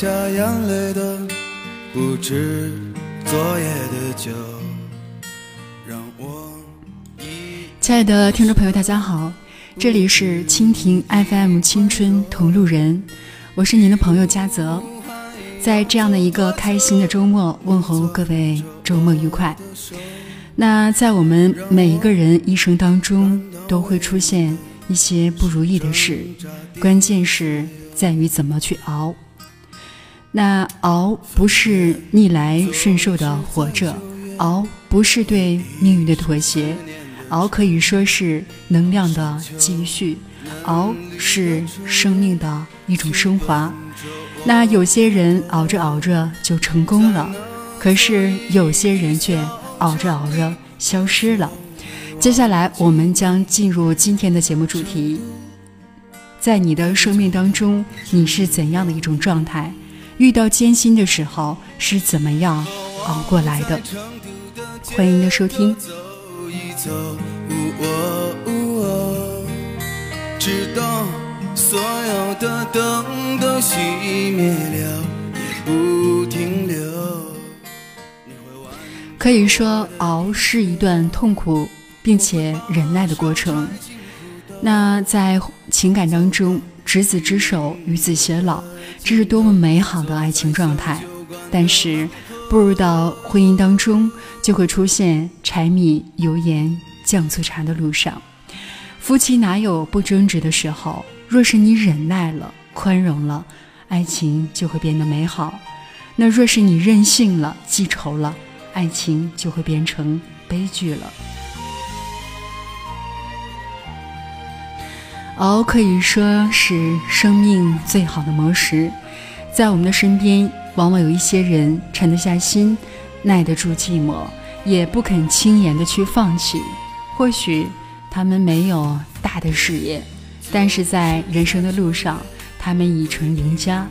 下眼泪的不止昨夜的酒，让我亲爱的听众朋友，大家好，这里是蜻蜓 FM 青春同路人，我是您的朋友嘉泽，在这样的一个开心的周末，问候各位周末愉快。那在我们每一个人一生当中，都会出现一些不如意的事，关键是在于怎么去熬。那熬不是逆来顺受的活着，熬不是对命运的妥协，熬可以说是能量的积蓄，熬是生命的一种升华。那有些人熬着熬着就成功了，可是有些人却。熬着熬着消失了。接下来我们将进入今天的节目主题。在你的生命当中，你是怎样的一种状态？遇到艰辛的时候是怎么样熬过来的？欢迎您的收听。直到所有的灯都熄灭了，也不停留。可以说，熬是一段痛苦并且忍耐的过程。那在情感当中，执子之手，与子偕老，这是多么美好的爱情状态。但是，步入到婚姻当中，就会出现柴米油盐酱醋茶的路上。夫妻哪有不争执的时候？若是你忍耐了、宽容了，爱情就会变得美好。那若是你任性了、记仇了，爱情就会变成悲剧了。熬可以说是生命最好的磨石，在我们的身边，往往有一些人沉得下心，耐得住寂寞，也不肯轻言的去放弃。或许他们没有大的事业，但是在人生的路上，他们已成赢家。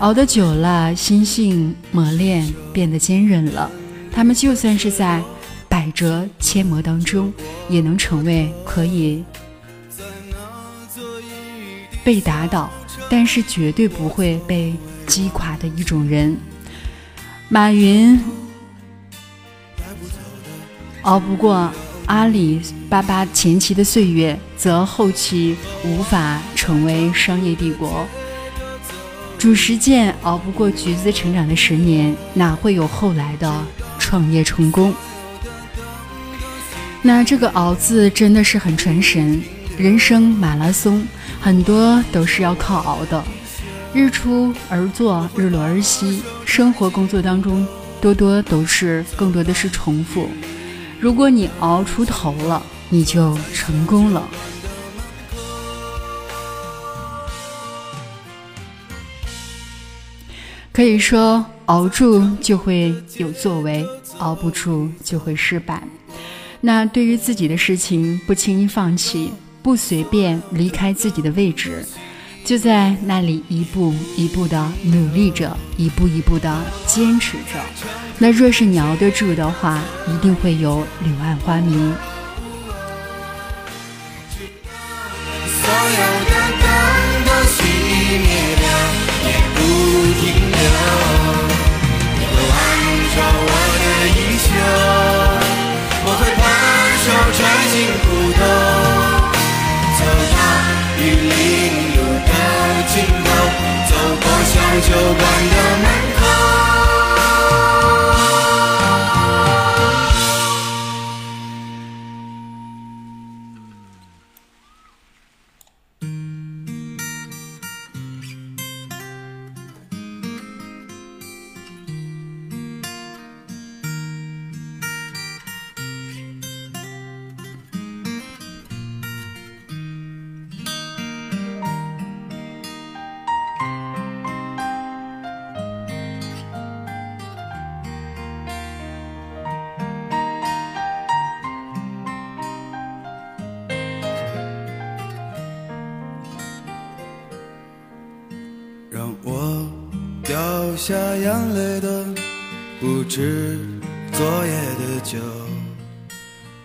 熬得久了，心性磨练，变得坚韧了。他们就算是在百折千磨当中，也能成为可以被打倒，但是绝对不会被击垮的一种人。马云熬不过阿里巴巴前期的岁月，则后期无法成为商业帝国。褚时健熬不过橘子成长的十年，哪会有后来的？创业成功，那这个“熬”字真的是很传神。人生马拉松，很多都是要靠熬的。日出而作，日落而息。生活工作当中，多多都是更多的是重复。如果你熬出头了，你就成功了。可以说。熬住就会有作为，熬不住就会失败。那对于自己的事情，不轻易放弃，不随便离开自己的位置，就在那里一步一步的努力着，一步一步的坚持着。那若是你熬得住的话，一定会有柳暗花明。酒下眼泪的不止昨夜的酒，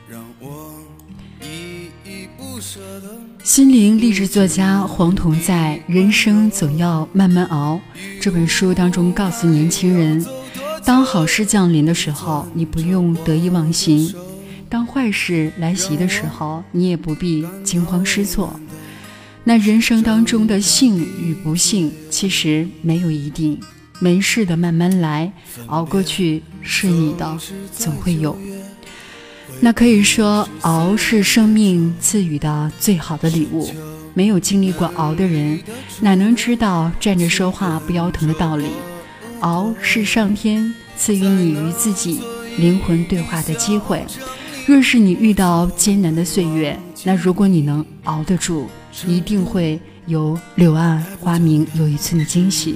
让我依依不舍的。心灵励志作家黄铜在《人生总要慢慢熬》这本书当中告诉年轻人：当好事降临的时候，你不用得意忘形；当坏事来袭的时候，你也不必惊慌失措。那人生当中的幸与不幸，其实没有一定，没事的慢慢来，熬过去是你的，总会有。那可以说，熬是生命赐予的最好的礼物。没有经历过熬的人，哪能知道站着说话不腰疼的道理？熬是上天赐予你与自己灵魂对话的机会。若是你遇到艰难的岁月，那如果你能熬得住，一定会有柳暗花明又一村的惊喜。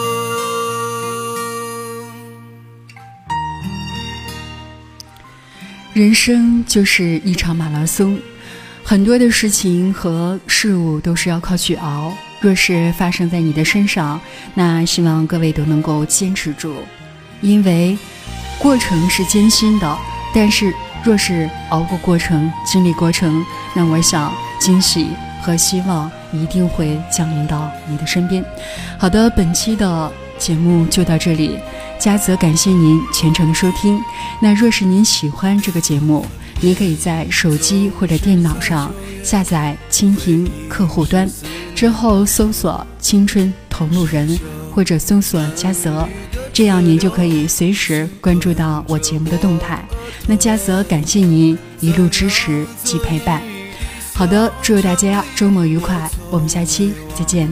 人生就是一场马拉松，很多的事情和事物都是要靠去熬。若是发生在你的身上，那希望各位都能够坚持住，因为过程是艰辛的。但是若是熬过过程，经历过程，那我想惊喜和希望一定会降临到你的身边。好的，本期的节目就到这里。嘉泽感谢您全程的收听。那若是您喜欢这个节目，您可以在手机或者电脑上下载蜻蜓客户端，之后搜索“青春同路人”或者搜索“嘉泽”，这样您就可以随时关注到我节目的动态。那嘉泽感谢您一路支持及陪伴。好的，祝大家周末愉快，我们下期再见。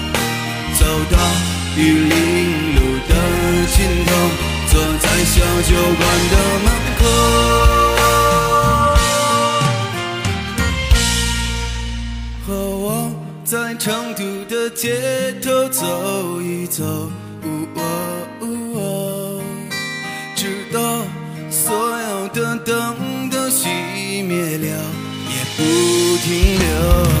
走到玉林路的尽头，坐在小酒馆的门口，和我在成都的街头走一走，直到所有的灯都熄灭了，也不停留。